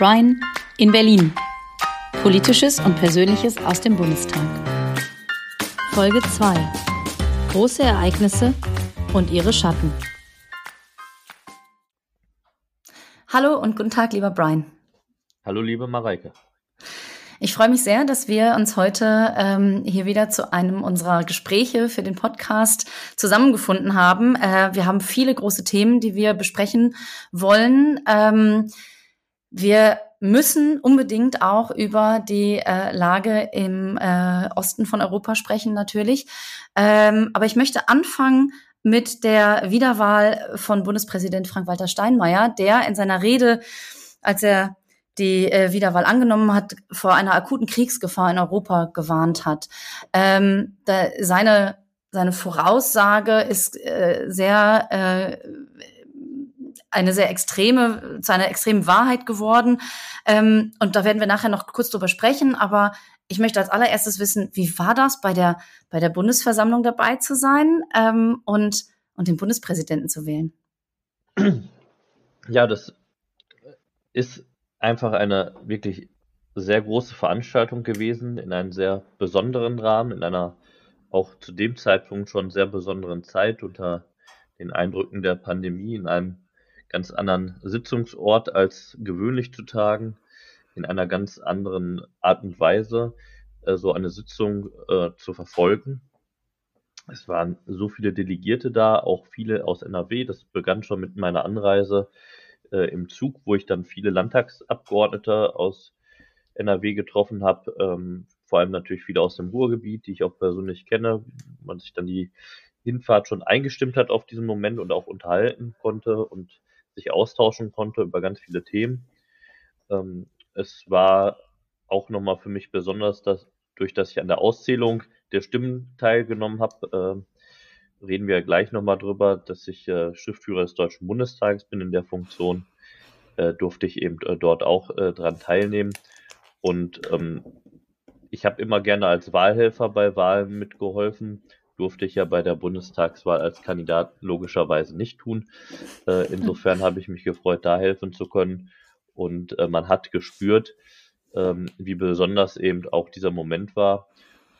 Brian in Berlin. Politisches und Persönliches aus dem Bundestag. Folge 2. Große Ereignisse und ihre Schatten. Hallo und guten Tag, lieber Brian. Hallo, liebe Mareike. Ich freue mich sehr, dass wir uns heute ähm, hier wieder zu einem unserer Gespräche für den Podcast zusammengefunden haben. Äh, wir haben viele große Themen, die wir besprechen wollen. Ähm, wir müssen unbedingt auch über die äh, Lage im äh, Osten von Europa sprechen, natürlich. Ähm, aber ich möchte anfangen mit der Wiederwahl von Bundespräsident Frank-Walter Steinmeier, der in seiner Rede, als er die äh, Wiederwahl angenommen hat, vor einer akuten Kriegsgefahr in Europa gewarnt hat. Ähm, da, seine, seine Voraussage ist äh, sehr äh, eine sehr extreme, zu einer extremen Wahrheit geworden. Ähm, und da werden wir nachher noch kurz drüber sprechen. Aber ich möchte als allererstes wissen, wie war das bei der, bei der Bundesversammlung dabei zu sein ähm, und, und den Bundespräsidenten zu wählen? Ja, das ist einfach eine wirklich sehr große Veranstaltung gewesen, in einem sehr besonderen Rahmen, in einer auch zu dem Zeitpunkt schon sehr besonderen Zeit unter den Eindrücken der Pandemie, in einem ganz anderen Sitzungsort als gewöhnlich zu tagen, in einer ganz anderen Art und Weise äh, so eine Sitzung äh, zu verfolgen. Es waren so viele Delegierte da, auch viele aus NRW. Das begann schon mit meiner Anreise äh, im Zug, wo ich dann viele Landtagsabgeordnete aus NRW getroffen habe, ähm, vor allem natürlich viele aus dem Ruhrgebiet, die ich auch persönlich kenne, man sich dann die Hinfahrt schon eingestimmt hat auf diesen Moment und auch unterhalten konnte und sich austauschen konnte über ganz viele Themen. Ähm, es war auch nochmal für mich besonders, dass durch dass ich an der Auszählung der Stimmen teilgenommen habe, äh, reden wir gleich nochmal drüber, dass ich äh, Schriftführer des Deutschen Bundestages bin in der Funktion, äh, durfte ich eben äh, dort auch äh, dran teilnehmen. Und ähm, ich habe immer gerne als Wahlhelfer bei Wahlen mitgeholfen, durfte ich ja bei der Bundestagswahl als Kandidat logischerweise nicht tun. Äh, insofern habe ich mich gefreut, da helfen zu können. Und äh, man hat gespürt, ähm, wie besonders eben auch dieser Moment war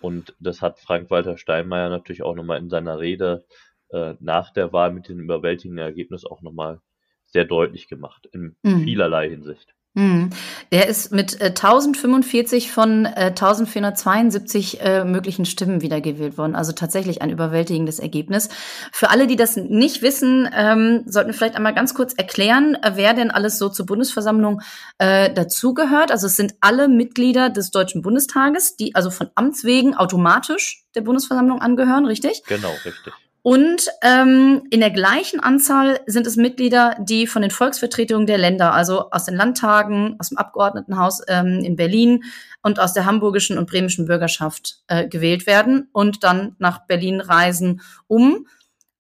und das hat Frank-Walter Steinmeier natürlich auch nochmal in seiner Rede äh, nach der Wahl mit dem überwältigenden Ergebnis auch nochmal sehr deutlich gemacht, in mhm. vielerlei Hinsicht. Hm. Der ist mit äh, 1045 von äh, 1472 äh, möglichen Stimmen wiedergewählt worden. Also tatsächlich ein überwältigendes Ergebnis. Für alle, die das nicht wissen, ähm, sollten wir vielleicht einmal ganz kurz erklären, äh, wer denn alles so zur Bundesversammlung äh, dazugehört. Also es sind alle Mitglieder des Deutschen Bundestages, die also von Amts wegen automatisch der Bundesversammlung angehören, richtig? Genau, richtig. Und ähm, in der gleichen Anzahl sind es Mitglieder, die von den Volksvertretungen der Länder, also aus den Landtagen, aus dem Abgeordnetenhaus ähm, in Berlin und aus der hamburgischen und bremischen Bürgerschaft äh, gewählt werden und dann nach Berlin reisen, um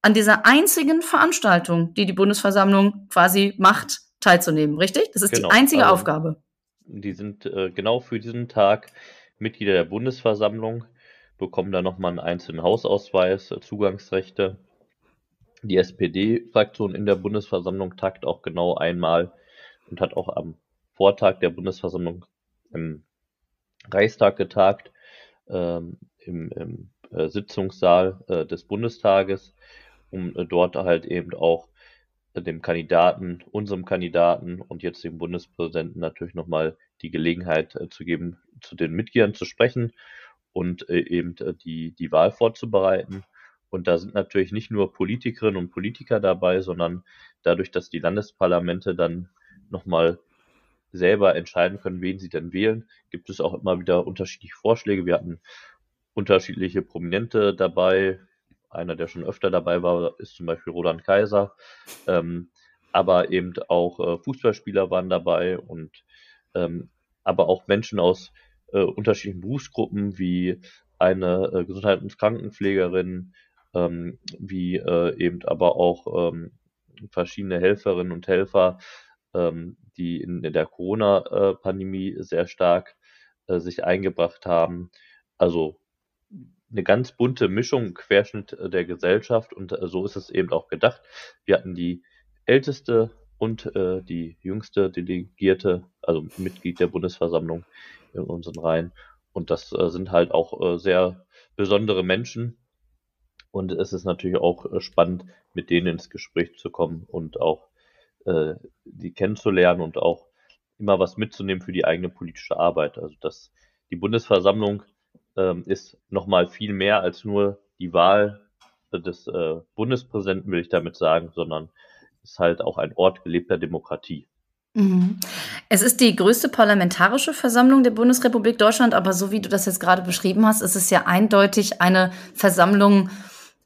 an dieser einzigen Veranstaltung, die die Bundesversammlung quasi macht, teilzunehmen. Richtig? Das ist genau, die einzige also, Aufgabe. Die sind äh, genau für diesen Tag Mitglieder der Bundesversammlung bekommen da nochmal einen einzelnen Hausausweis, äh, Zugangsrechte. Die SPD-Fraktion in der Bundesversammlung tagt auch genau einmal und hat auch am Vortag der Bundesversammlung im Reichstag getagt, ähm, im, im äh, Sitzungssaal äh, des Bundestages, um äh, dort halt eben auch dem Kandidaten, unserem Kandidaten und jetzt dem Bundespräsidenten natürlich nochmal die Gelegenheit äh, zu geben, zu den Mitgliedern zu sprechen und äh, eben äh, die, die Wahl vorzubereiten. Und da sind natürlich nicht nur Politikerinnen und Politiker dabei, sondern dadurch, dass die Landesparlamente dann nochmal selber entscheiden können, wen sie denn wählen, gibt es auch immer wieder unterschiedliche Vorschläge. Wir hatten unterschiedliche Prominente dabei. Einer, der schon öfter dabei war, ist zum Beispiel Roland Kaiser. Ähm, aber eben auch äh, Fußballspieler waren dabei und ähm, aber auch Menschen aus äh, unterschiedlichen Berufsgruppen wie eine äh, Gesundheits- und Krankenpflegerin, ähm, wie äh, eben aber auch ähm, verschiedene Helferinnen und Helfer, ähm, die in, in der Corona-Pandemie sehr stark äh, sich eingebracht haben. Also eine ganz bunte Mischung, Querschnitt der Gesellschaft und äh, so ist es eben auch gedacht. Wir hatten die älteste und äh, die jüngste Delegierte, also Mitglied der Bundesversammlung in unseren Reihen. Und das äh, sind halt auch äh, sehr besondere Menschen. Und es ist natürlich auch äh, spannend, mit denen ins Gespräch zu kommen und auch äh, die kennenzulernen und auch immer was mitzunehmen für die eigene politische Arbeit. Also das, die Bundesversammlung ähm, ist nochmal viel mehr als nur die Wahl des äh, Bundespräsidenten, will ich damit sagen, sondern ist halt auch ein Ort gelebter Demokratie. Mhm. Es ist die größte parlamentarische Versammlung der Bundesrepublik Deutschland, aber so wie du das jetzt gerade beschrieben hast, ist es ja eindeutig eine Versammlung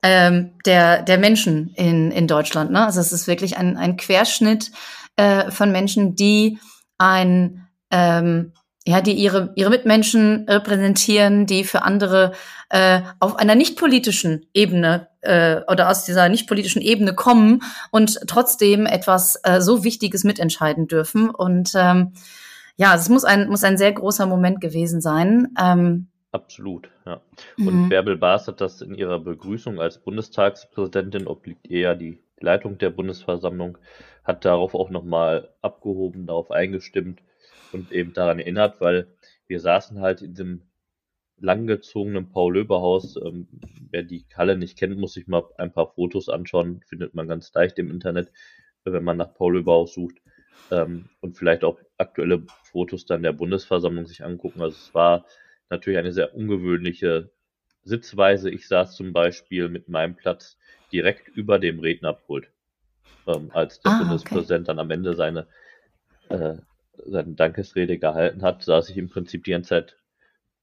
ähm, der, der Menschen in, in Deutschland. Ne? Also es ist wirklich ein, ein Querschnitt äh, von Menschen, die ein ähm, ja, die ihre, ihre Mitmenschen repräsentieren, die für andere äh, auf einer nicht politischen Ebene äh, oder aus dieser nicht politischen Ebene kommen und trotzdem etwas äh, so Wichtiges mitentscheiden dürfen. Und ähm, ja, es muss ein, muss ein sehr großer Moment gewesen sein. Ähm, Absolut, ja. Und mhm. Bärbel Baas hat das in ihrer Begrüßung als Bundestagspräsidentin, obliegt eher die Leitung der Bundesversammlung, hat darauf auch nochmal abgehoben, darauf eingestimmt, und eben daran erinnert, weil wir saßen halt in dem langgezogenen Paul-Löber-Haus. Ähm, wer die Halle nicht kennt, muss sich mal ein paar Fotos anschauen. Findet man ganz leicht im Internet, wenn man nach Paul-Löber-Haus sucht. Ähm, und vielleicht auch aktuelle Fotos dann der Bundesversammlung sich angucken. Also es war natürlich eine sehr ungewöhnliche Sitzweise. Ich saß zum Beispiel mit meinem Platz direkt über dem Rednerpult, ähm, als der ah, Bundespräsident okay. dann am Ende seine äh, seine Dankesrede gehalten hat, saß ich im Prinzip die ganze Zeit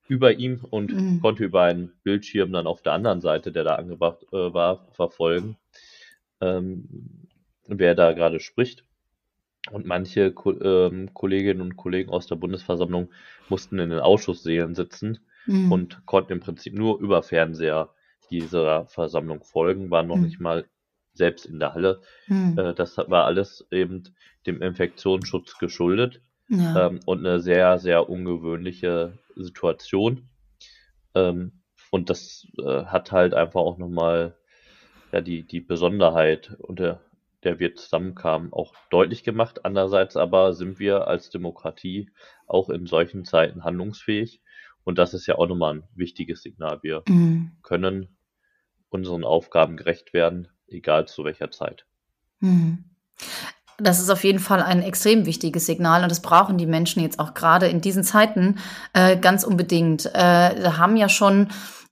über ihm und mhm. konnte über einen Bildschirm dann auf der anderen Seite, der da angebracht äh, war, verfolgen, ähm, wer da gerade spricht. Und manche Ko ähm, Kolleginnen und Kollegen aus der Bundesversammlung mussten in den Ausschusssälen sitzen mhm. und konnten im Prinzip nur über Fernseher dieser Versammlung folgen, waren noch mhm. nicht mal selbst in der Halle. Mhm. Äh, das war alles eben dem Infektionsschutz geschuldet ja. ähm, und eine sehr, sehr ungewöhnliche Situation. Ähm, und das äh, hat halt einfach auch nochmal ja, die, die Besonderheit, unter der wir zusammenkamen, auch deutlich gemacht. Andererseits aber sind wir als Demokratie auch in solchen Zeiten handlungsfähig. Und das ist ja auch nochmal ein wichtiges Signal. Wir mhm. können unseren Aufgaben gerecht werden, egal zu welcher Zeit. Mhm. Das ist auf jeden Fall ein extrem wichtiges Signal und das brauchen die Menschen jetzt auch gerade in diesen Zeiten äh, ganz unbedingt. Äh, da haben ja schon,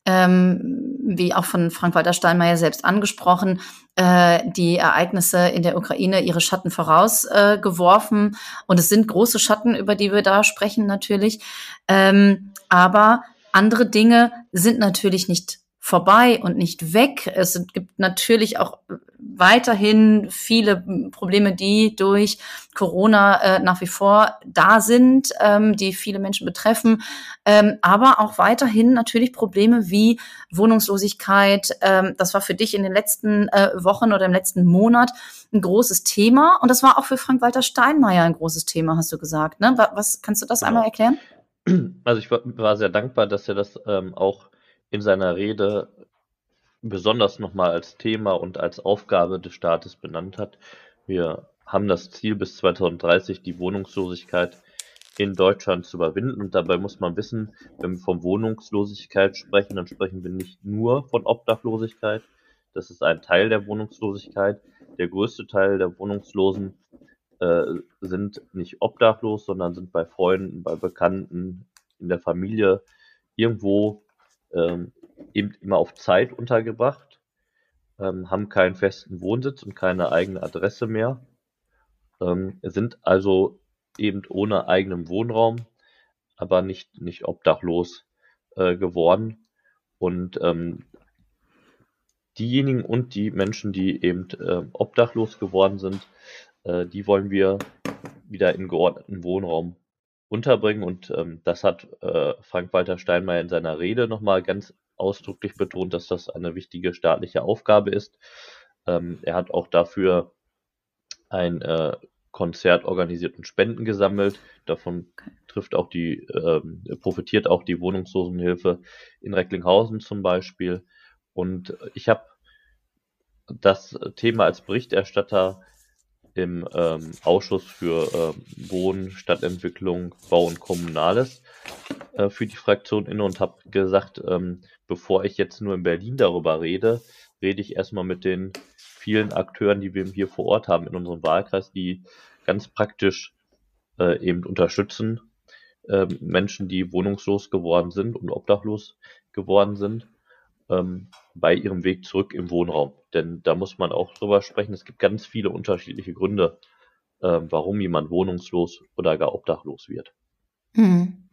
ähm, wie auch von Frank-Walter Steinmeier selbst angesprochen, äh, die Ereignisse in der Ukraine ihre Schatten vorausgeworfen. Äh, und es sind große Schatten, über die wir da sprechen natürlich. Ähm, aber andere Dinge sind natürlich nicht vorbei und nicht weg. Es gibt natürlich auch weiterhin viele Probleme, die durch Corona äh, nach wie vor da sind, ähm, die viele Menschen betreffen, ähm, aber auch weiterhin natürlich Probleme wie Wohnungslosigkeit. Ähm, das war für dich in den letzten äh, Wochen oder im letzten Monat ein großes Thema und das war auch für Frank-Walter Steinmeier ein großes Thema, hast du gesagt. Ne? Was kannst du das genau. einmal erklären? Also ich war, sehr dankbar, dass er das ähm, auch in seiner Rede besonders nochmal als Thema und als Aufgabe des Staates benannt hat. Wir haben das Ziel, bis 2030 die Wohnungslosigkeit in Deutschland zu überwinden. Und dabei muss man wissen, wenn wir von Wohnungslosigkeit sprechen, dann sprechen wir nicht nur von Obdachlosigkeit. Das ist ein Teil der Wohnungslosigkeit. Der größte Teil der Wohnungslosen äh, sind nicht obdachlos, sondern sind bei Freunden, bei Bekannten, in der Familie irgendwo ähm, eben immer auf Zeit untergebracht, ähm, haben keinen festen Wohnsitz und keine eigene Adresse mehr, ähm, sind also eben ohne eigenen Wohnraum, aber nicht, nicht obdachlos äh, geworden. Und ähm, diejenigen und die Menschen, die eben äh, obdachlos geworden sind, äh, die wollen wir wieder in geordneten Wohnraum unterbringen. Und ähm, das hat äh, Frank-Walter Steinmeier in seiner Rede nochmal ganz ausdrücklich betont, dass das eine wichtige staatliche Aufgabe ist. Ähm, er hat auch dafür ein äh, Konzert organisiert und Spenden gesammelt. Davon trifft auch die, ähm, profitiert auch die Wohnungslosenhilfe in Recklinghausen zum Beispiel. Und ich habe das Thema als Berichterstatter im ähm, Ausschuss für ähm, Wohnen, Stadtentwicklung, Bau und Kommunales äh, für die Fraktion inne und habe gesagt, ähm, bevor ich jetzt nur in Berlin darüber rede, rede ich erstmal mit den vielen Akteuren, die wir hier vor Ort haben in unserem Wahlkreis, die ganz praktisch äh, eben unterstützen, äh, Menschen, die wohnungslos geworden sind und obdachlos geworden sind, ähm, bei ihrem Weg zurück im Wohnraum. Denn da muss man auch drüber sprechen. Es gibt ganz viele unterschiedliche Gründe, äh, warum jemand wohnungslos oder gar obdachlos wird. Hm.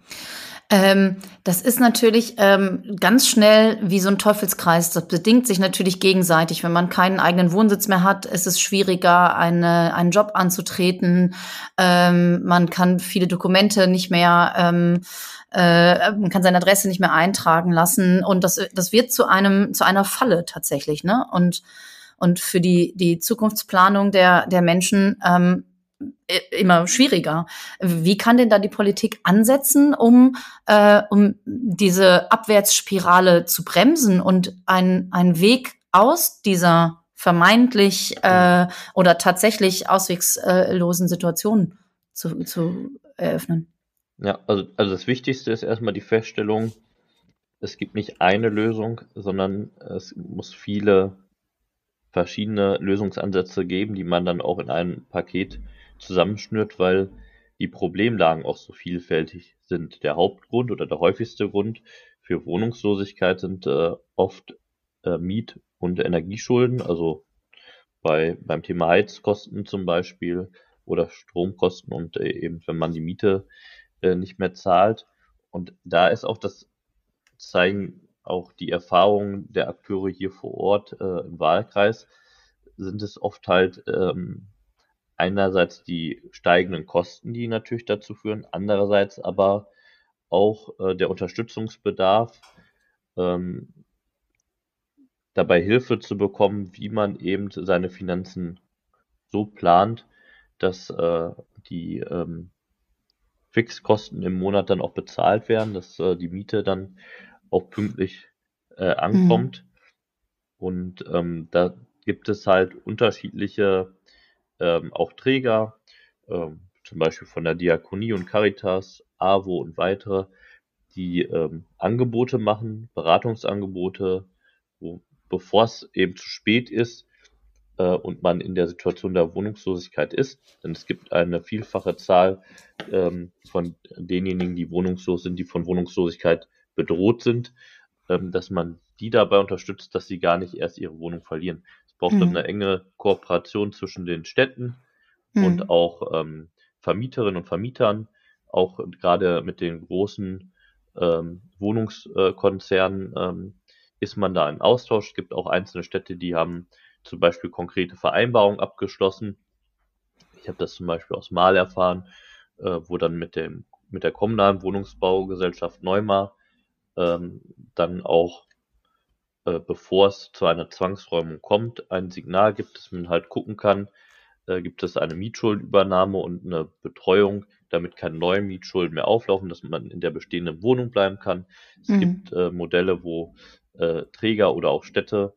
Ähm, das ist natürlich ähm, ganz schnell wie so ein Teufelskreis. Das bedingt sich natürlich gegenseitig. Wenn man keinen eigenen Wohnsitz mehr hat, ist es schwieriger, eine, einen Job anzutreten. Ähm, man kann viele Dokumente nicht mehr, ähm, äh, man kann seine Adresse nicht mehr eintragen lassen. Und das, das wird zu einem, zu einer Falle tatsächlich. Ne? Und, und für die, die Zukunftsplanung der, der Menschen ähm, immer schwieriger. Wie kann denn da die Politik ansetzen, um, äh, um diese Abwärtsspirale zu bremsen und einen Weg aus dieser vermeintlich äh, oder tatsächlich auswegslosen Situation zu, zu eröffnen? Ja, also, also das Wichtigste ist erstmal die Feststellung, es gibt nicht eine Lösung, sondern es muss viele verschiedene Lösungsansätze geben, die man dann auch in einem Paket zusammenschnürt, weil die Problemlagen auch so vielfältig sind. Der Hauptgrund oder der häufigste Grund für Wohnungslosigkeit sind äh, oft äh, Miet- und Energieschulden, also bei, beim Thema Heizkosten zum Beispiel oder Stromkosten und äh, eben wenn man die Miete äh, nicht mehr zahlt. Und da ist auch das, zeigen auch die Erfahrungen der Akteure hier vor Ort äh, im Wahlkreis, sind es oft halt ähm, einerseits die steigenden Kosten, die natürlich dazu führen, andererseits aber auch äh, der Unterstützungsbedarf, ähm, dabei Hilfe zu bekommen, wie man eben seine Finanzen so plant, dass äh, die ähm, Fixkosten im Monat dann auch bezahlt werden, dass äh, die Miete dann auch pünktlich äh, ankommt. Mhm. Und ähm, da gibt es halt unterschiedliche ähm, auch Träger, ähm, zum Beispiel von der Diakonie und Caritas, AWO und weitere, die ähm, Angebote machen, Beratungsangebote, wo, bevor es eben zu spät ist äh, und man in der Situation der Wohnungslosigkeit ist. Denn es gibt eine vielfache Zahl ähm, von denjenigen, die wohnungslos sind, die von Wohnungslosigkeit bedroht sind, ähm, dass man die dabei unterstützt, dass sie gar nicht erst ihre Wohnung verlieren braucht mhm. dann eine enge Kooperation zwischen den Städten mhm. und auch ähm, Vermieterinnen und Vermietern, auch gerade mit den großen ähm, Wohnungskonzernen ähm, ist man da im Austausch. Es gibt auch einzelne Städte, die haben zum Beispiel konkrete Vereinbarungen abgeschlossen. Ich habe das zum Beispiel aus Mal erfahren, äh, wo dann mit dem mit der kommunalen Wohnungsbaugesellschaft Neumar ähm, dann auch äh, bevor es zu einer Zwangsräumung kommt, ein Signal gibt, dass man halt gucken kann, äh, gibt es eine Mietschuldenübernahme und eine Betreuung, damit keine neuen Mietschulden mehr auflaufen, dass man in der bestehenden Wohnung bleiben kann. Es mhm. gibt äh, Modelle, wo äh, Träger oder auch Städte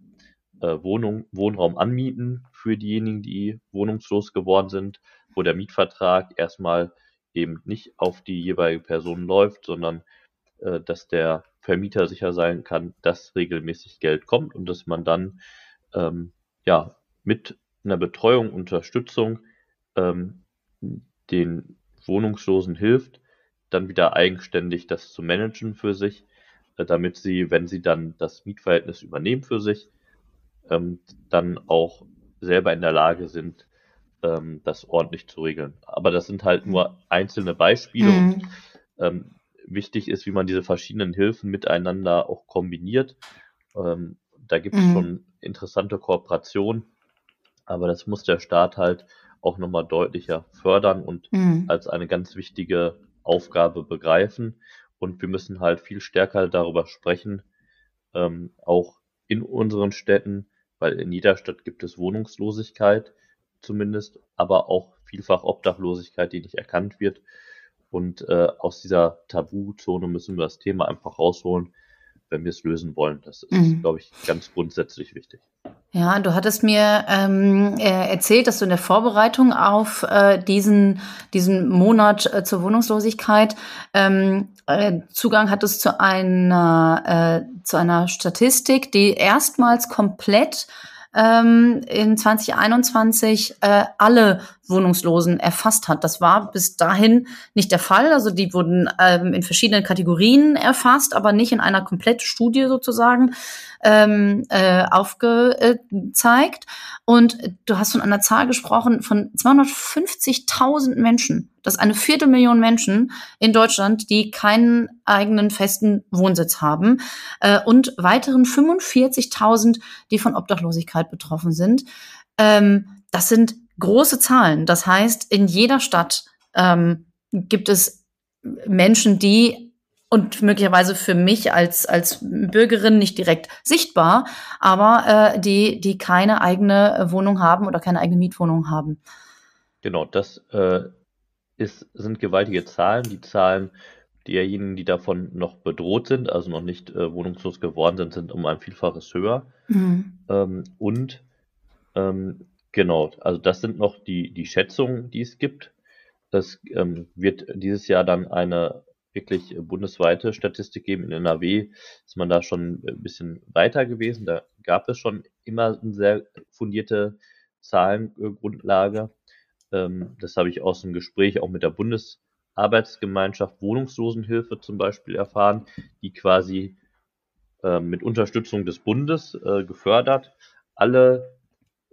äh, Wohnung, Wohnraum anmieten für diejenigen, die wohnungslos geworden sind, wo der Mietvertrag erstmal eben nicht auf die jeweilige Person läuft, sondern äh, dass der Vermieter sicher sein kann, dass regelmäßig Geld kommt und dass man dann ähm, ja mit einer Betreuung, Unterstützung ähm, den Wohnungslosen hilft, dann wieder eigenständig das zu managen für sich, äh, damit sie, wenn sie dann das Mietverhältnis übernehmen für sich, ähm, dann auch selber in der Lage sind, ähm, das ordentlich zu regeln. Aber das sind halt nur einzelne Beispiele mhm. und ähm, wichtig ist, wie man diese verschiedenen Hilfen miteinander auch kombiniert. Ähm, da gibt es mhm. schon interessante Kooperationen, aber das muss der Staat halt auch nochmal deutlicher fördern und mhm. als eine ganz wichtige Aufgabe begreifen. Und wir müssen halt viel stärker darüber sprechen, ähm, auch in unseren Städten, weil in jeder Stadt gibt es Wohnungslosigkeit zumindest, aber auch vielfach Obdachlosigkeit, die nicht erkannt wird. Und äh, aus dieser Tabuzone müssen wir das Thema einfach rausholen wenn wir es lösen wollen. Das ist, mhm. glaube ich, ganz grundsätzlich wichtig. Ja, du hattest mir ähm, äh, erzählt, dass du in der Vorbereitung auf äh, diesen, diesen Monat äh, zur Wohnungslosigkeit ähm, äh, Zugang hattest zu einer, äh, zu einer Statistik, die erstmals komplett ähm, in 2021 äh, alle Wohnungslosen erfasst hat. Das war bis dahin nicht der Fall. Also die wurden ähm, in verschiedenen Kategorien erfasst, aber nicht in einer kompletten Studie sozusagen ähm, äh, aufgezeigt. Und du hast von einer Zahl gesprochen von 250.000 Menschen. Das ist eine Viertelmillion Menschen in Deutschland, die keinen eigenen festen Wohnsitz haben. Äh, und weiteren 45.000, die von Obdachlosigkeit betroffen sind. Ähm, das sind große Zahlen. Das heißt, in jeder Stadt ähm, gibt es Menschen, die und möglicherweise für mich als, als Bürgerin nicht direkt sichtbar, aber äh, die, die keine eigene Wohnung haben oder keine eigene Mietwohnung haben. Genau, das äh, ist, sind gewaltige Zahlen. Die Zahlen derjenigen, die davon noch bedroht sind, also noch nicht äh, wohnungslos geworden sind, sind um ein Vielfaches höher. Mhm. Ähm, und ähm, genau, also das sind noch die, die Schätzungen, die es gibt. Es ähm, wird dieses Jahr dann eine wirklich bundesweite Statistik geben. In NRW ist man da schon ein bisschen weiter gewesen. Da gab es schon immer eine sehr fundierte Zahlengrundlage. Ähm, das habe ich aus dem Gespräch auch mit der Bundesarbeitsgemeinschaft Wohnungslosenhilfe zum Beispiel erfahren, die quasi äh, mit Unterstützung des Bundes äh, gefördert alle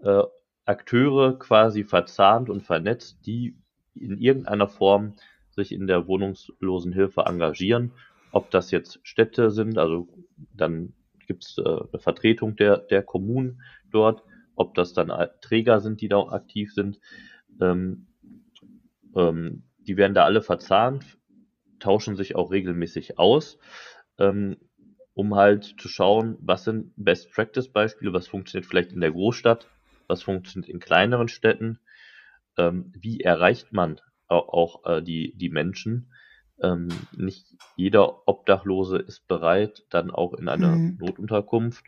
äh, Akteure quasi verzahnt und vernetzt, die in irgendeiner Form sich in der Wohnungslosenhilfe engagieren. Ob das jetzt Städte sind, also dann gibt es äh, eine Vertretung der, der Kommunen dort, ob das dann Träger sind, die da aktiv sind. Ähm, ähm, die werden da alle verzahnt, tauschen sich auch regelmäßig aus, ähm, um halt zu schauen, was sind Best Practice Beispiele, was funktioniert vielleicht in der Großstadt, was funktioniert in kleineren Städten, ähm, wie erreicht man auch äh, die, die Menschen. Ähm, nicht jeder Obdachlose ist bereit, dann auch in eine mhm. Notunterkunft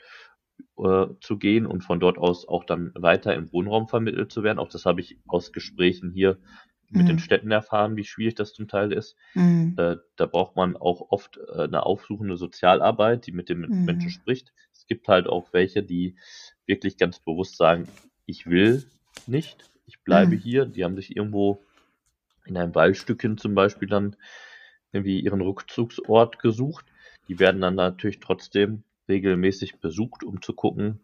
äh, zu gehen und von dort aus auch dann weiter im Wohnraum vermittelt zu werden. Auch das habe ich aus Gesprächen hier mit mhm. den Städten erfahren, wie schwierig das zum Teil ist. Mhm. Äh, da braucht man auch oft äh, eine aufsuchende Sozialarbeit, die mit den mhm. Menschen spricht. Es gibt halt auch welche, die wirklich ganz bewusst sagen, ich will nicht, ich bleibe mhm. hier. Die haben sich irgendwo in einem Waldstückchen zum Beispiel dann irgendwie ihren Rückzugsort gesucht. Die werden dann natürlich trotzdem regelmäßig besucht, um zu gucken,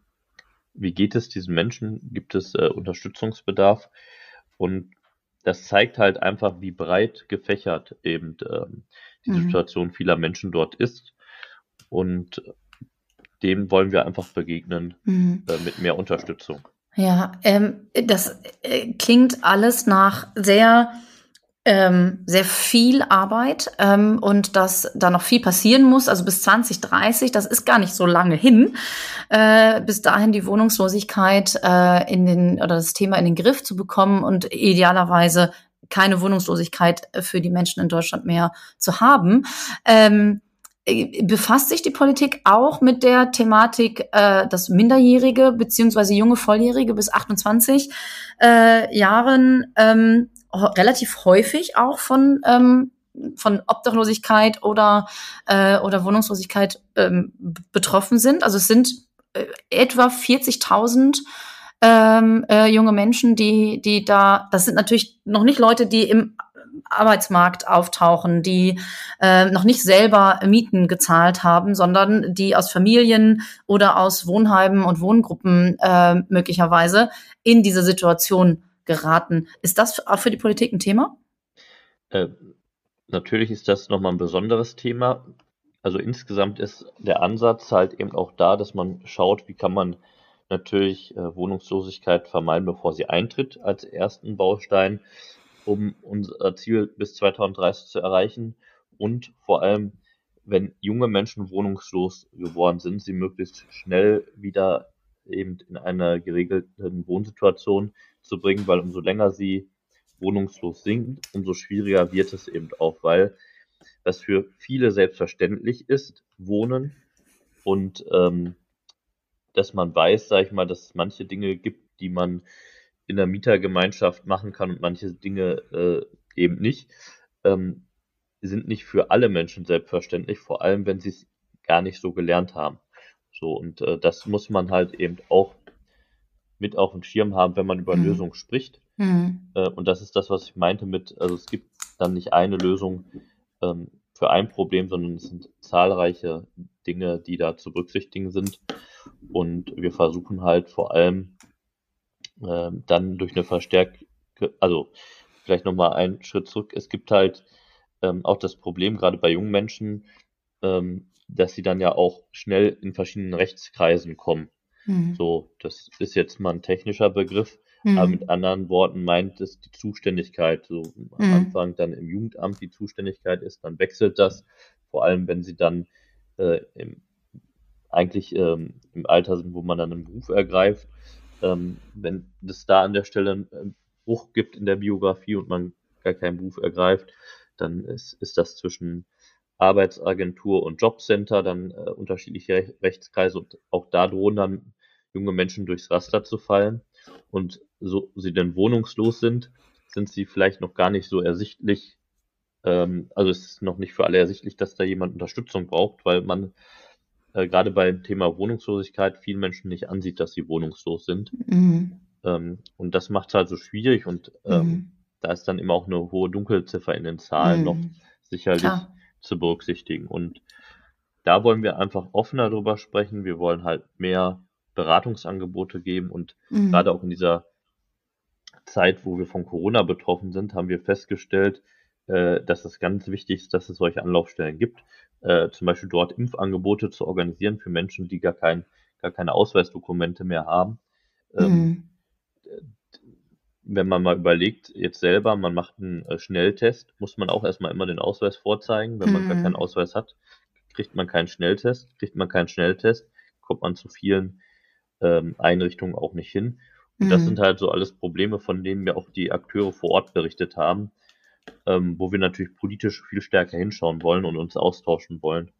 wie geht es diesen Menschen, gibt es äh, Unterstützungsbedarf und das zeigt halt einfach, wie breit gefächert eben ähm, die mhm. Situation vieler Menschen dort ist und dem wollen wir einfach begegnen mhm. äh, mit mehr Unterstützung. Ja, ähm, das äh, klingt alles nach sehr ähm, sehr viel Arbeit ähm, und dass da noch viel passieren muss, also bis 2030, das ist gar nicht so lange hin, äh, bis dahin die Wohnungslosigkeit äh, in den oder das Thema in den Griff zu bekommen und idealerweise keine Wohnungslosigkeit für die Menschen in Deutschland mehr zu haben. Ähm, äh, befasst sich die Politik auch mit der Thematik, äh, dass Minderjährige beziehungsweise junge Volljährige bis 28 äh, Jahren ähm, relativ häufig auch von ähm, von Obdachlosigkeit oder äh, oder Wohnungslosigkeit ähm, betroffen sind. Also es sind äh, etwa 40.000 ähm, äh, junge Menschen, die die da. Das sind natürlich noch nicht Leute, die im Arbeitsmarkt auftauchen, die äh, noch nicht selber Mieten gezahlt haben, sondern die aus Familien oder aus Wohnheimen und Wohngruppen äh, möglicherweise in diese Situation geraten. Ist das auch für die Politik ein Thema? Äh, natürlich ist das nochmal ein besonderes Thema. Also insgesamt ist der Ansatz halt eben auch da, dass man schaut, wie kann man natürlich äh, Wohnungslosigkeit vermeiden, bevor sie eintritt, als ersten Baustein, um unser Ziel bis 2030 zu erreichen. Und vor allem, wenn junge Menschen wohnungslos geworden sind, sie möglichst schnell wieder eben in einer geregelten Wohnsituation zu bringen, weil umso länger sie wohnungslos sind, umso schwieriger wird es eben auch, weil das für viele selbstverständlich ist, Wohnen. Und ähm, dass man weiß, sag ich mal, dass es manche Dinge gibt, die man in der Mietergemeinschaft machen kann und manche Dinge äh, eben nicht, ähm, sind nicht für alle Menschen selbstverständlich, vor allem wenn sie es gar nicht so gelernt haben. So, und äh, das muss man halt eben auch mit auf dem Schirm haben, wenn man über mhm. Lösungen spricht. Mhm. Äh, und das ist das, was ich meinte mit, also es gibt dann nicht eine Lösung ähm, für ein Problem, sondern es sind zahlreiche Dinge, die da zu berücksichtigen sind. Und wir versuchen halt vor allem äh, dann durch eine verstärkte, also vielleicht nochmal einen Schritt zurück. Es gibt halt ähm, auch das Problem, gerade bei jungen Menschen, ähm, dass sie dann ja auch schnell in verschiedenen Rechtskreisen kommen. Mhm. So, das ist jetzt mal ein technischer Begriff, mhm. aber mit anderen Worten meint es die Zuständigkeit. So am mhm. Anfang dann im Jugendamt die Zuständigkeit ist, dann wechselt das, vor allem wenn sie dann äh, im, eigentlich ähm, im Alter sind, wo man dann einen Beruf ergreift. Ähm, wenn es da an der Stelle einen Bruch gibt in der Biografie und man gar keinen Beruf ergreift, dann ist, ist das zwischen Arbeitsagentur und Jobcenter, dann äh, unterschiedliche Rechtskreise und auch da drohen dann junge Menschen durchs Raster zu fallen. Und so sie denn wohnungslos sind, sind sie vielleicht noch gar nicht so ersichtlich. Ähm, also es ist noch nicht für alle ersichtlich, dass da jemand Unterstützung braucht, weil man äh, gerade beim Thema Wohnungslosigkeit vielen Menschen nicht ansieht, dass sie wohnungslos sind. Mhm. Ähm, und das macht es halt so schwierig und ähm, mhm. da ist dann immer auch eine hohe Dunkelziffer in den Zahlen mhm. noch sicherlich. Klar zu berücksichtigen. Und da wollen wir einfach offener drüber sprechen. Wir wollen halt mehr Beratungsangebote geben und mhm. gerade auch in dieser Zeit, wo wir von Corona betroffen sind, haben wir festgestellt, äh, dass es ganz wichtig ist, dass es solche Anlaufstellen gibt. Äh, zum Beispiel dort Impfangebote zu organisieren für Menschen, die gar, kein, gar keine Ausweisdokumente mehr haben. Ähm, mhm wenn man mal überlegt, jetzt selber, man macht einen äh, Schnelltest, muss man auch erstmal immer den Ausweis vorzeigen. Wenn man gar keinen mhm. Ausweis hat, kriegt man keinen Schnelltest. Kriegt man keinen Schnelltest, kommt man zu vielen ähm, Einrichtungen auch nicht hin. Und mhm. das sind halt so alles Probleme, von denen mir auch die Akteure vor Ort berichtet haben, ähm, wo wir natürlich politisch viel stärker hinschauen wollen und uns austauschen wollen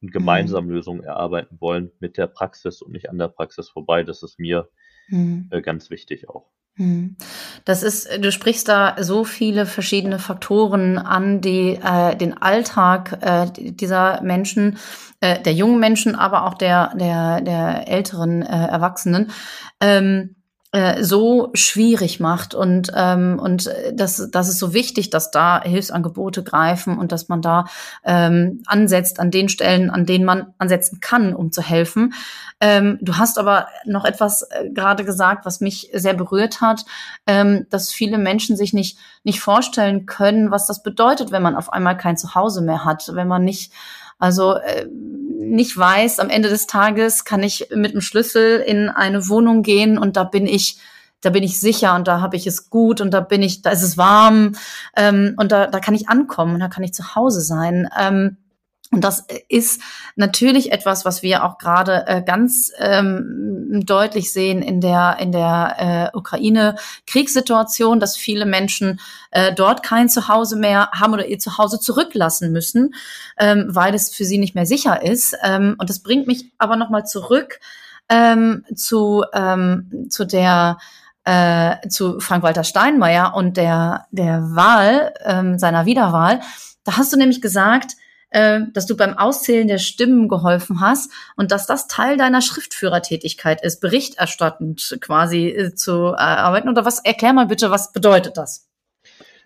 und mhm. gemeinsam mhm. Lösungen erarbeiten wollen mit der Praxis und nicht an der Praxis vorbei. Das ist mir mhm. äh, ganz wichtig auch. Hm. Das ist, du sprichst da so viele verschiedene Faktoren an, die äh, den Alltag äh, dieser Menschen, äh, der jungen Menschen, aber auch der der der älteren äh, Erwachsenen ähm, äh, so schwierig macht und ähm, und das das ist so wichtig, dass da Hilfsangebote greifen und dass man da ähm, ansetzt an den Stellen, an denen man ansetzen kann, um zu helfen. Ähm, du hast aber noch etwas äh, gerade gesagt, was mich sehr berührt hat, ähm, dass viele Menschen sich nicht nicht vorstellen können, was das bedeutet, wenn man auf einmal kein Zuhause mehr hat, wenn man nicht also äh, nicht weiß, am Ende des Tages kann ich mit dem Schlüssel in eine Wohnung gehen und da bin ich da bin ich sicher und da habe ich es gut und da bin ich, da ist es warm ähm, und da, da kann ich ankommen und da kann ich zu Hause sein. Ähm, und das ist natürlich etwas, was wir auch gerade äh, ganz ähm, deutlich sehen in der in der äh, Ukraine-Kriegssituation, dass viele Menschen äh, dort kein Zuhause mehr haben oder ihr Zuhause zurücklassen müssen, ähm, weil es für sie nicht mehr sicher ist. Ähm, und das bringt mich aber noch mal zurück ähm, zu ähm, zu der äh, zu Frank-Walter Steinmeier und der der Wahl ähm, seiner Wiederwahl. Da hast du nämlich gesagt äh, dass du beim Auszählen der Stimmen geholfen hast und dass das Teil deiner Schriftführertätigkeit ist, berichterstattend quasi äh, zu arbeiten. Oder was? Erklär mal bitte, was bedeutet das?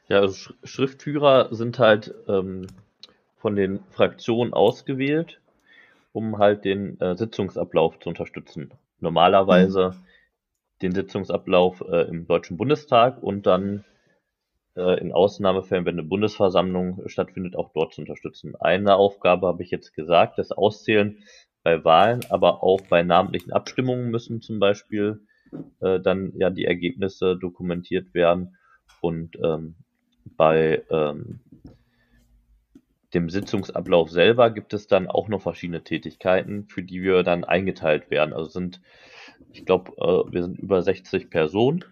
Ja, also Sch Schriftführer sind halt ähm, von den Fraktionen ausgewählt, um halt den äh, Sitzungsablauf zu unterstützen. Normalerweise mhm. den Sitzungsablauf äh, im Deutschen Bundestag und dann äh, in Ausnahmefällen, wenn eine Bundesversammlung stattfindet, auch dort zu unterstützen. Eine Aufgabe habe ich jetzt gesagt, das Auszählen bei Wahlen, aber auch bei namentlichen Abstimmungen müssen zum Beispiel äh, dann ja die Ergebnisse dokumentiert werden und ähm, bei ähm, dem Sitzungsablauf selber gibt es dann auch noch verschiedene Tätigkeiten, für die wir dann eingeteilt werden. Also sind, ich glaube, äh, wir sind über 60 Personen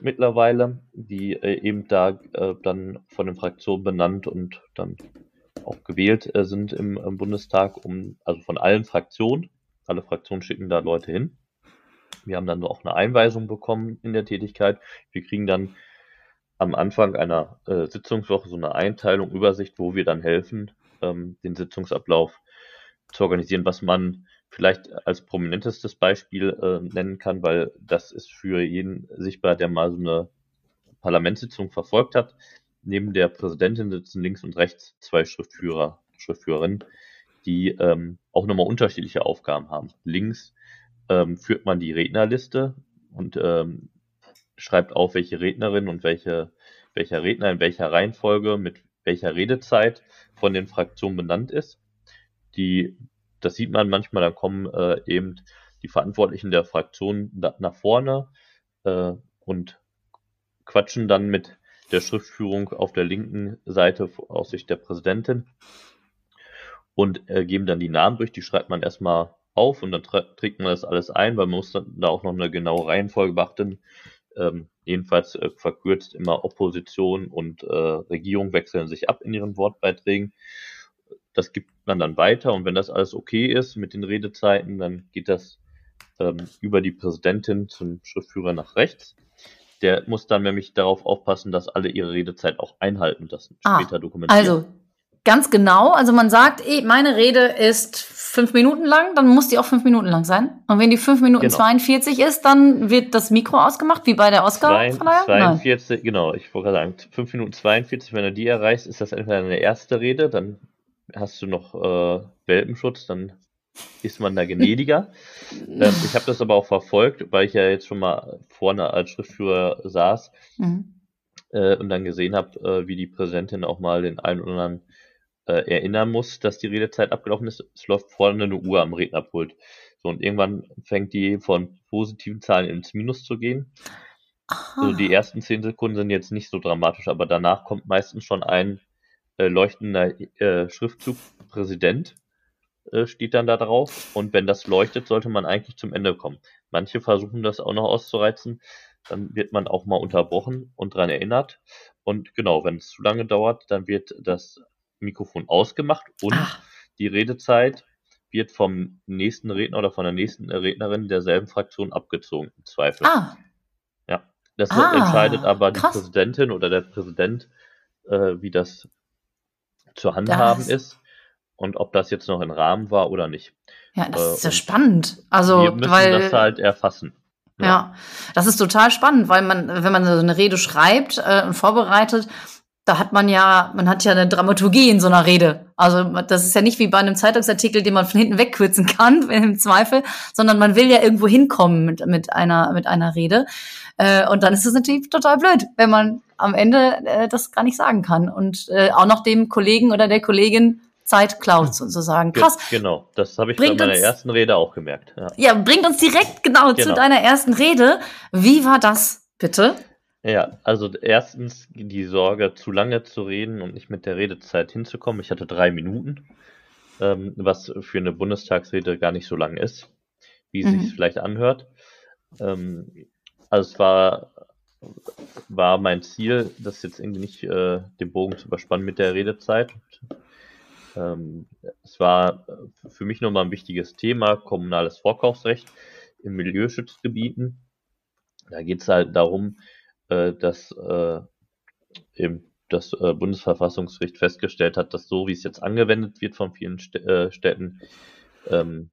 mittlerweile, die äh, eben da äh, dann von den Fraktionen benannt und dann auch gewählt äh, sind im, im, Bundestag, um, also von allen Fraktionen. Alle Fraktionen schicken da Leute hin. Wir haben dann auch eine Einweisung bekommen in der Tätigkeit. Wir kriegen dann am Anfang einer äh, Sitzungswoche so eine Einteilung, Übersicht, wo wir dann helfen, ähm, den Sitzungsablauf zu organisieren, was man vielleicht als prominentestes Beispiel äh, nennen kann, weil das ist für jeden sichtbar, der mal so eine Parlamentssitzung verfolgt hat. Neben der Präsidentin sitzen links und rechts zwei Schriftführer, Schriftführerinnen, die ähm, auch nochmal unterschiedliche Aufgaben haben. Links ähm, führt man die Rednerliste und ähm, schreibt auf, welche Rednerin und welche, welcher Redner in welcher Reihenfolge mit welcher Redezeit von den Fraktionen benannt ist. Die, das sieht man manchmal, da kommen äh, eben die Verantwortlichen der Fraktion nach vorne äh, und quatschen dann mit der Schriftführung auf der linken Seite aus Sicht der Präsidentin und äh, geben dann die Namen durch. Die schreibt man erstmal auf und dann trägt man das alles ein, weil man muss dann da auch noch eine genaue Reihenfolge beachten. Ähm, jedenfalls äh, verkürzt immer Opposition und äh, Regierung wechseln sich ab in ihren Wortbeiträgen. Das gibt man dann weiter und wenn das alles okay ist mit den Redezeiten, dann geht das ähm, über die Präsidentin zum Schriftführer nach rechts. Der muss dann nämlich darauf aufpassen, dass alle ihre Redezeit auch einhalten, das ah, später dokumentieren. Also ganz genau. Also man sagt, eh, meine Rede ist fünf Minuten lang, dann muss die auch fünf Minuten lang sein. Und wenn die fünf Minuten genau. 42 ist, dann wird das Mikro ausgemacht, wie bei der Oscar-Verleihung? 42, Nein. genau. Ich wollte gerade sagen, fünf Minuten 42, wenn du die erreichst, ist das entweder eine erste Rede, dann hast du noch äh, Welpenschutz, dann ist man da gnädiger. ähm, ich habe das aber auch verfolgt, weil ich ja jetzt schon mal vorne als Schriftführer saß mhm. äh, und dann gesehen habe, äh, wie die Präsidentin auch mal den einen oder anderen äh, erinnern muss, dass die Redezeit abgelaufen ist. Es läuft vorne eine Uhr am Rednerpult. So, und irgendwann fängt die von positiven Zahlen ins Minus zu gehen. Aha. Also die ersten zehn Sekunden sind jetzt nicht so dramatisch, aber danach kommt meistens schon ein äh, leuchtender äh, Schriftzug Präsident äh, steht dann da drauf. Und wenn das leuchtet, sollte man eigentlich zum Ende kommen. Manche versuchen das auch noch auszureizen. Dann wird man auch mal unterbrochen und dran erinnert. Und genau, wenn es zu lange dauert, dann wird das Mikrofon ausgemacht und Ach. die Redezeit wird vom nächsten Redner oder von der nächsten Rednerin derselben Fraktion abgezogen, im Zweifel. Ah. Ja, das ah, entscheidet aber die Präsidentin oder der Präsident, äh, wie das zu handhaben das. ist und ob das jetzt noch in Rahmen war oder nicht. Ja, das äh, ist ja spannend. Also, wir müssen weil, das halt erfassen. Ja. ja. das ist total spannend, weil man, wenn man so eine Rede schreibt äh, und vorbereitet, da hat man ja, man hat ja eine Dramaturgie in so einer Rede. Also das ist ja nicht wie bei einem Zeitungsartikel, den man von hinten wegkürzen kann, im Zweifel, sondern man will ja irgendwo hinkommen mit, mit einer mit einer Rede. Äh, und dann ist es natürlich total blöd, wenn man am Ende äh, das gar nicht sagen kann und äh, auch noch dem Kollegen oder der Kollegin Zeit klaut sozusagen. Krass. Genau, das habe ich bringt bei meiner uns, ersten Rede auch gemerkt. Ja. ja, bringt uns direkt genau, genau, zu deiner ersten Rede. Wie war das, bitte? Ja, also erstens die Sorge, zu lange zu reden und nicht mit der Redezeit hinzukommen. Ich hatte drei Minuten, ähm, was für eine Bundestagsrede gar nicht so lang ist, wie es mhm. sich vielleicht anhört. Ähm, also es war, war mein Ziel, das jetzt irgendwie nicht äh, den Bogen zu überspannen mit der Redezeit. Ähm, es war für mich nochmal ein wichtiges Thema, kommunales Vorkaufsrecht in Milieuschutzgebieten. Da geht es halt darum, äh, dass äh, eben das äh, Bundesverfassungsgericht festgestellt hat, dass so wie es jetzt angewendet wird von vielen St äh, Städten ähm,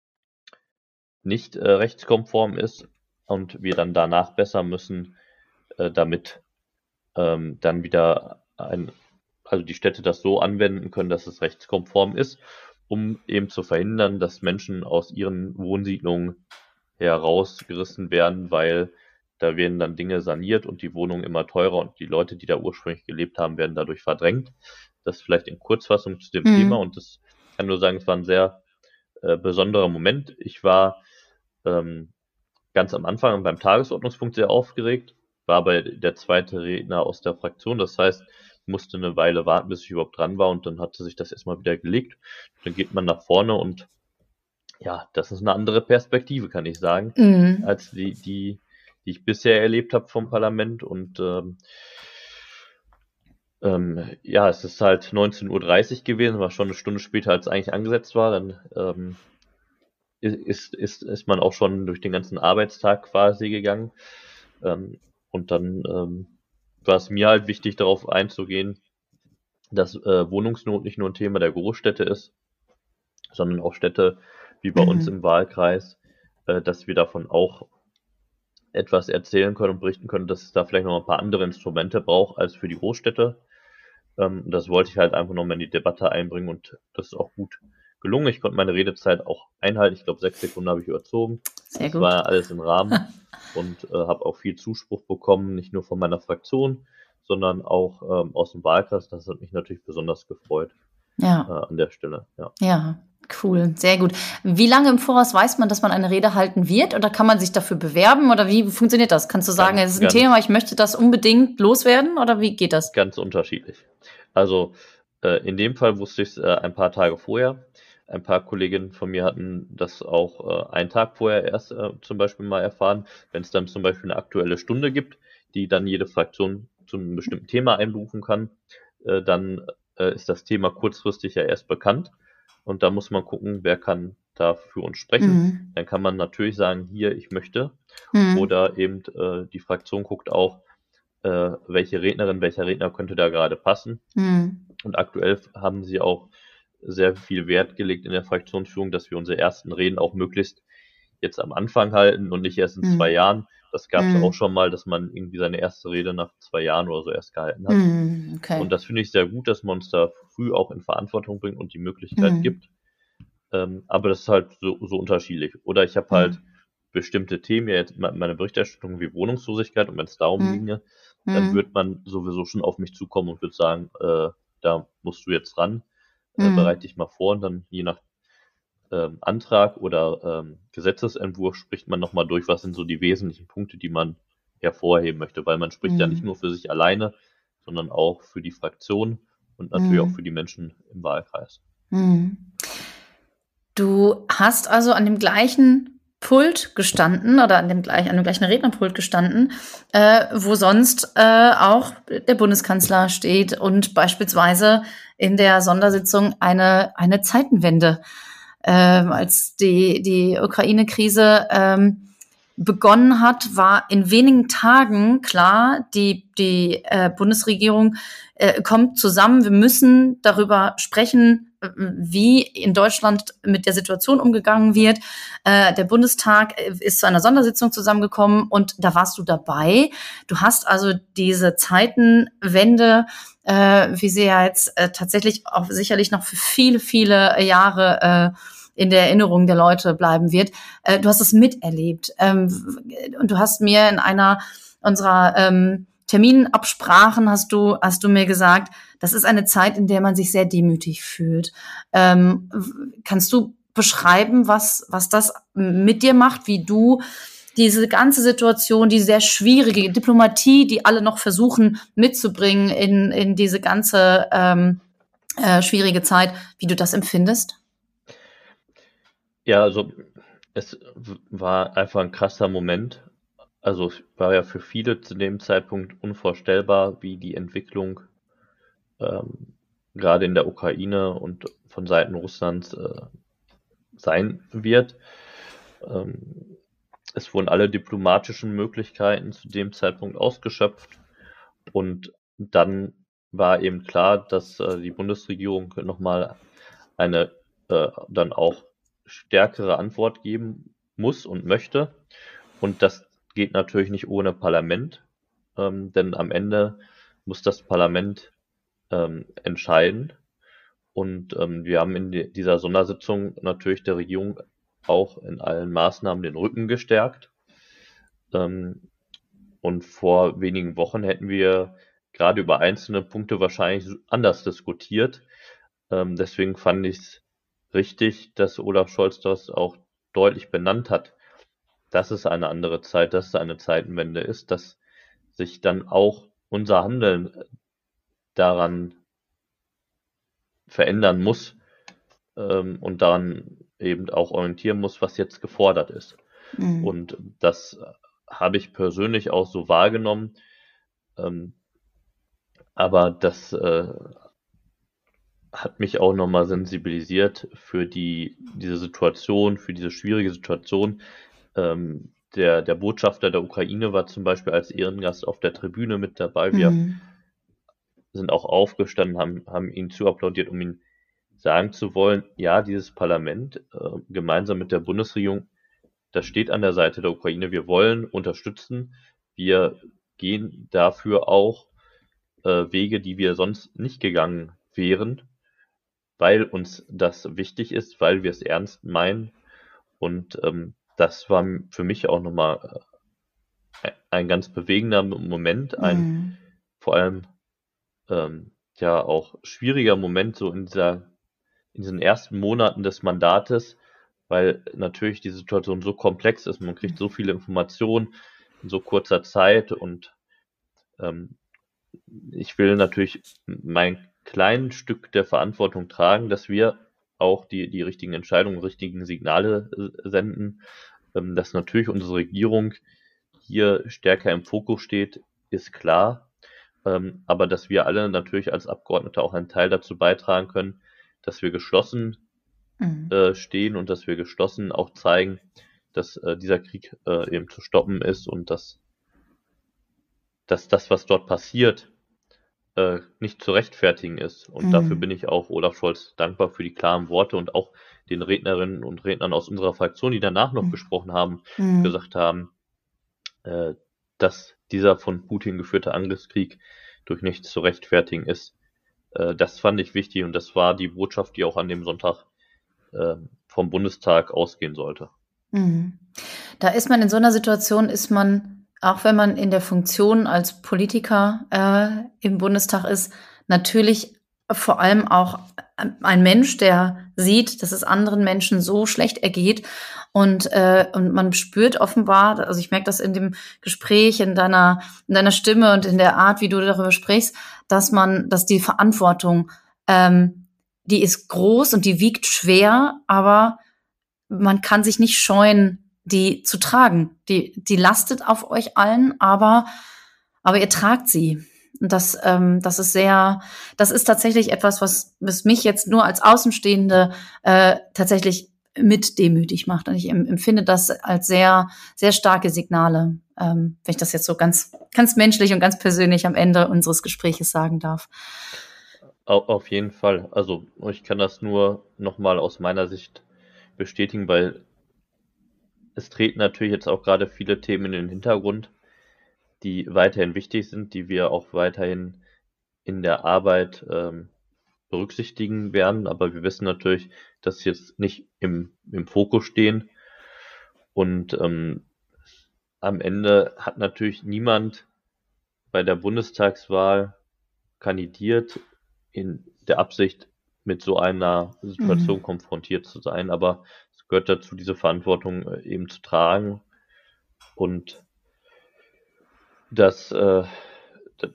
nicht äh, rechtskonform ist und wir dann danach besser müssen, äh, damit ähm, dann wieder ein, also die Städte das so anwenden können, dass es rechtskonform ist, um eben zu verhindern, dass Menschen aus ihren Wohnsiedlungen herausgerissen werden, weil da werden dann Dinge saniert und die Wohnungen immer teurer und die Leute, die da ursprünglich gelebt haben, werden dadurch verdrängt. Das vielleicht in Kurzfassung zu dem mhm. Thema und das kann nur sagen, es war ein sehr äh, besonderer Moment. Ich war ähm, ganz am Anfang beim Tagesordnungspunkt sehr aufgeregt, war aber der zweite Redner aus der Fraktion. Das heißt, musste eine Weile warten, bis ich überhaupt dran war und dann hatte sich das erstmal wieder gelegt. Dann geht man nach vorne und ja, das ist eine andere Perspektive, kann ich sagen, mhm. als die, die die ich bisher erlebt habe vom Parlament. Und ähm, Ähm, ja, es ist halt 19.30 Uhr gewesen, war schon eine Stunde später, als eigentlich angesetzt war. Dann ähm, ist, ist, ist man auch schon durch den ganzen Arbeitstag quasi gegangen. Ähm, und dann ähm, war es mir halt wichtig, darauf einzugehen, dass äh, Wohnungsnot nicht nur ein Thema der Großstädte ist, sondern auch Städte wie bei mhm. uns im Wahlkreis, äh, dass wir davon auch etwas erzählen können und berichten können, dass es da vielleicht noch ein paar andere Instrumente braucht als für die Großstädte. Ähm, das wollte ich halt einfach nochmal in die Debatte einbringen und das ist auch gut gelungen. Ich konnte meine Redezeit auch einhalten. Ich glaube, sechs Sekunden habe ich überzogen. Sehr das gut. war alles im Rahmen und äh, habe auch viel Zuspruch bekommen, nicht nur von meiner Fraktion, sondern auch ähm, aus dem Wahlkreis. Das hat mich natürlich besonders gefreut. Ja. Äh, an der Stelle. Ja. ja, Cool, sehr gut. Wie lange im Voraus weiß man, dass man eine Rede halten wird? Oder kann man sich dafür bewerben? Oder wie funktioniert das? Kannst du sagen, es ist ein Thema, ich möchte das unbedingt loswerden? Oder wie geht das? Ganz unterschiedlich. Also äh, in dem Fall wusste ich es äh, ein paar Tage vorher. Ein paar Kolleginnen von mir hatten das auch äh, einen Tag vorher erst äh, zum Beispiel mal erfahren. Wenn es dann zum Beispiel eine aktuelle Stunde gibt, die dann jede Fraktion zu einem bestimmten Thema einberufen kann, äh, dann äh, ist das Thema kurzfristig ja erst bekannt. Und da muss man gucken, wer kann da für uns sprechen. Mhm. Dann kann man natürlich sagen, hier, ich möchte. Mhm. Oder eben äh, die Fraktion guckt auch, äh, welche Rednerin, welcher Redner könnte da gerade passen. Mhm. Und aktuell haben sie auch sehr viel Wert gelegt in der Fraktionsführung, dass wir unsere ersten Reden auch möglichst jetzt am Anfang halten und nicht erst in mhm. zwei Jahren. Das gab es mhm. auch schon mal, dass man irgendwie seine erste Rede nach zwei Jahren oder so erst gehalten hat. Mhm, okay. Und das finde ich sehr gut, dass man uns da früh auch in Verantwortung bringt und die Möglichkeit mhm. gibt. Ähm, aber das ist halt so, so unterschiedlich. Oder ich habe halt mhm. bestimmte Themen, ja jetzt meine Berichterstattung wie Wohnungslosigkeit und wenn es darum mhm. ginge, dann wird man sowieso schon auf mich zukommen und würde sagen, äh, da musst du jetzt ran, äh, bereite dich mal vor und dann je nach ähm, Antrag oder ähm, Gesetzesentwurf spricht man nochmal durch, was sind so die wesentlichen Punkte, die man hervorheben möchte, weil man spricht mhm. ja nicht nur für sich alleine, sondern auch für die Fraktion und natürlich mhm. auch für die Menschen im Wahlkreis. Mhm. Du hast also an dem gleichen Pult gestanden oder an dem gleichen, an dem gleichen Rednerpult gestanden, äh, wo sonst äh, auch der Bundeskanzler steht und beispielsweise in der Sondersitzung eine, eine Zeitenwende ähm, als die, die Ukraine-Krise ähm, begonnen hat, war in wenigen Tagen klar, die, die äh, Bundesregierung äh, kommt zusammen. Wir müssen darüber sprechen, wie in Deutschland mit der Situation umgegangen wird. Äh, der Bundestag ist zu einer Sondersitzung zusammengekommen und da warst du dabei. Du hast also diese Zeitenwende, äh, wie sie ja jetzt äh, tatsächlich auch sicherlich noch für viele, viele Jahre äh, in der Erinnerung der Leute bleiben wird. Äh, du hast es miterlebt ähm, und du hast mir in einer unserer ähm, Terminabsprachen hast du hast du mir gesagt, das ist eine Zeit, in der man sich sehr demütig fühlt. Ähm, kannst du beschreiben, was was das mit dir macht, wie du diese ganze Situation, die sehr schwierige Diplomatie, die alle noch versuchen mitzubringen in, in diese ganze ähm, äh, schwierige Zeit, wie du das empfindest? Ja, also es war einfach ein krasser Moment. Also war ja für viele zu dem Zeitpunkt unvorstellbar, wie die Entwicklung ähm, gerade in der Ukraine und von Seiten Russlands äh, sein wird. Ähm, es wurden alle diplomatischen Möglichkeiten zu dem Zeitpunkt ausgeschöpft und dann war eben klar, dass äh, die Bundesregierung nochmal eine äh, dann auch stärkere Antwort geben muss und möchte. Und das geht natürlich nicht ohne Parlament, ähm, denn am Ende muss das Parlament ähm, entscheiden. Und ähm, wir haben in die, dieser Sondersitzung natürlich der Regierung auch in allen Maßnahmen den Rücken gestärkt. Ähm, und vor wenigen Wochen hätten wir gerade über einzelne Punkte wahrscheinlich anders diskutiert. Ähm, deswegen fand ich es richtig, dass Olaf Scholz das auch deutlich benannt hat, dass es eine andere Zeit, dass es eine Zeitenwende ist, dass sich dann auch unser Handeln daran verändern muss ähm, und daran eben auch orientieren muss, was jetzt gefordert ist. Mhm. Und das habe ich persönlich auch so wahrgenommen. Ähm, aber das äh, hat mich auch nochmal sensibilisiert für die, diese Situation, für diese schwierige Situation. Ähm, der, der Botschafter der Ukraine war zum Beispiel als Ehrengast auf der Tribüne mit dabei. Wir mhm. sind auch aufgestanden, haben, haben ihn zuapplaudiert, um ihn sagen zu wollen, ja, dieses Parlament äh, gemeinsam mit der Bundesregierung, das steht an der Seite der Ukraine. Wir wollen unterstützen. Wir gehen dafür auch äh, Wege, die wir sonst nicht gegangen wären weil uns das wichtig ist, weil wir es ernst meinen. Und ähm, das war für mich auch nochmal äh, ein ganz bewegender Moment, ein mhm. vor allem ähm, ja auch schwieriger Moment so in dieser in diesen ersten Monaten des Mandates, weil natürlich die Situation so komplex ist, man kriegt so viele Informationen in so kurzer Zeit und ähm, ich will natürlich mein kleinen Stück der Verantwortung tragen, dass wir auch die, die richtigen Entscheidungen, richtigen Signale äh, senden, ähm, dass natürlich unsere Regierung hier stärker im Fokus steht, ist klar. Ähm, aber dass wir alle natürlich als Abgeordnete auch einen Teil dazu beitragen können, dass wir geschlossen mhm. äh, stehen und dass wir geschlossen auch zeigen, dass äh, dieser Krieg äh, eben zu stoppen ist und dass, dass das, was dort passiert, äh, nicht zu rechtfertigen ist. Und mhm. dafür bin ich auch Olaf Scholz dankbar für die klaren Worte und auch den Rednerinnen und Rednern aus unserer Fraktion, die danach noch mhm. gesprochen haben, mhm. gesagt haben, äh, dass dieser von Putin geführte Angriffskrieg durch nichts zu rechtfertigen ist. Äh, das fand ich wichtig und das war die Botschaft, die auch an dem Sonntag äh, vom Bundestag ausgehen sollte. Mhm. Da ist man in so einer Situation, ist man auch wenn man in der Funktion als Politiker äh, im Bundestag ist, natürlich vor allem auch ein Mensch, der sieht, dass es anderen Menschen so schlecht ergeht und äh, und man spürt offenbar, also ich merke das in dem Gespräch, in deiner in deiner Stimme und in der Art, wie du darüber sprichst, dass man, dass die Verantwortung, ähm, die ist groß und die wiegt schwer, aber man kann sich nicht scheuen, die zu tragen. Die, die lastet auf euch allen, aber, aber ihr tragt sie. Und das, ähm, das ist sehr, das ist tatsächlich etwas, was, was mich jetzt nur als Außenstehende äh, tatsächlich mit demütig macht. Und ich empfinde das als sehr, sehr starke Signale, ähm, wenn ich das jetzt so ganz, ganz menschlich und ganz persönlich am Ende unseres Gespräches sagen darf. Auf jeden Fall. Also ich kann das nur nochmal aus meiner Sicht bestätigen, weil es treten natürlich jetzt auch gerade viele Themen in den Hintergrund, die weiterhin wichtig sind, die wir auch weiterhin in der Arbeit ähm, berücksichtigen werden. Aber wir wissen natürlich, dass sie jetzt nicht im, im Fokus stehen. Und ähm, am Ende hat natürlich niemand bei der Bundestagswahl kandidiert in der Absicht, mit so einer Situation mhm. konfrontiert zu sein. Aber gehört dazu, diese Verantwortung äh, eben zu tragen. Und das, äh,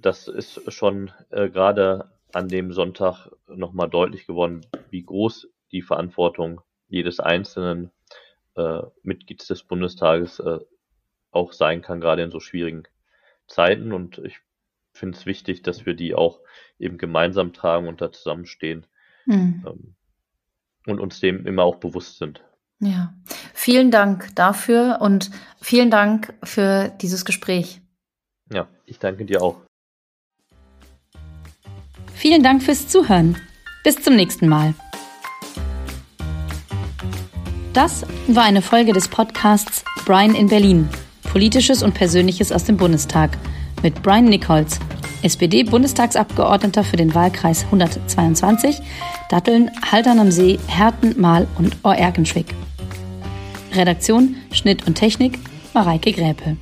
das ist schon äh, gerade an dem Sonntag nochmal deutlich geworden, wie groß die Verantwortung jedes einzelnen äh, Mitglieds des Bundestages äh, auch sein kann, gerade in so schwierigen Zeiten. Und ich finde es wichtig, dass wir die auch eben gemeinsam tragen und da zusammenstehen mhm. ähm, und uns dem immer auch bewusst sind. Ja, vielen Dank dafür und vielen Dank für dieses Gespräch. Ja, ich danke dir auch. Vielen Dank fürs Zuhören. Bis zum nächsten Mal. Das war eine Folge des Podcasts Brian in Berlin. Politisches und Persönliches aus dem Bundestag mit Brian Nichols, SPD-Bundestagsabgeordneter für den Wahlkreis 122, Datteln, Haltern am See, Herten, Mahl und Oerkenschwick. Redaktion, Schnitt und Technik Mareike Gräpe.